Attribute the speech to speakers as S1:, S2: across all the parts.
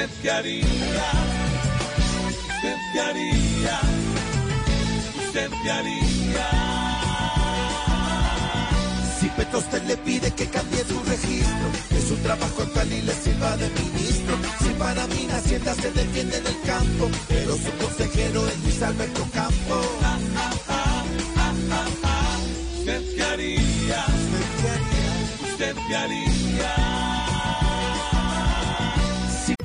S1: ¿Usted qué haría? ¿Usted qué haría? ¿Usted qué haría? Si Petostel le pide que cambie su registro, que su trabajo actual y le sirva de ministro. Si para mí la hacienda se defiende en el campo, pero su consejero es Luis Alberto Campo. ¿Usted qué haría? ¿Usted qué haría? ¿Usted qué haría?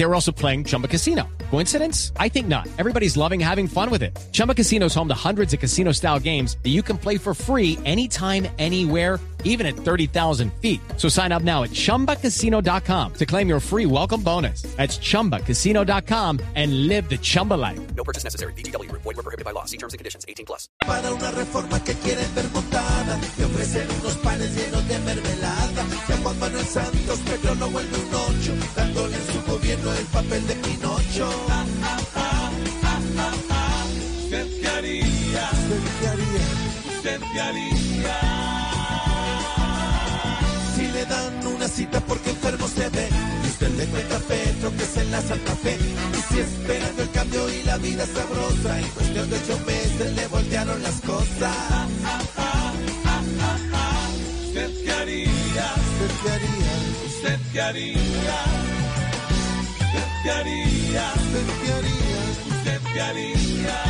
S2: They were also playing Chumba Casino. Coincidence? I think not. Everybody's loving having fun with it. Chumba Casino is home to hundreds of casino style games that you can play for free anytime, anywhere, even at 30,000 feet. So sign up now at chumbacasino.com to claim your free welcome bonus. That's chumbacasino.com and live the Chumba life.
S3: No purchase necessary. VGW Group. Void were prohibited by law. See terms and conditions. 18 plus.
S1: para una reforma que quieren ver montada y ofrecen unos panes llenos de mermelada. Si a Juan Manuel Santos Pedro no vuelve un ocho, dándole gobierno el papel de Pinocho. ¿Usted qué haría? ¿Usted qué haría? ¿Usted qué haría? Si le dan una cita porque enfermo se ve y usted le cuenta a Petro que se la Santa Fe y si esperando el cambio y la vida sabrosa en cuestión de ocho meses le voltearon las cosas ¿Usted qué haría? ¿Usted qué haría? ¿Usted qué haría? ¿Usted qué haría? ¿Usted.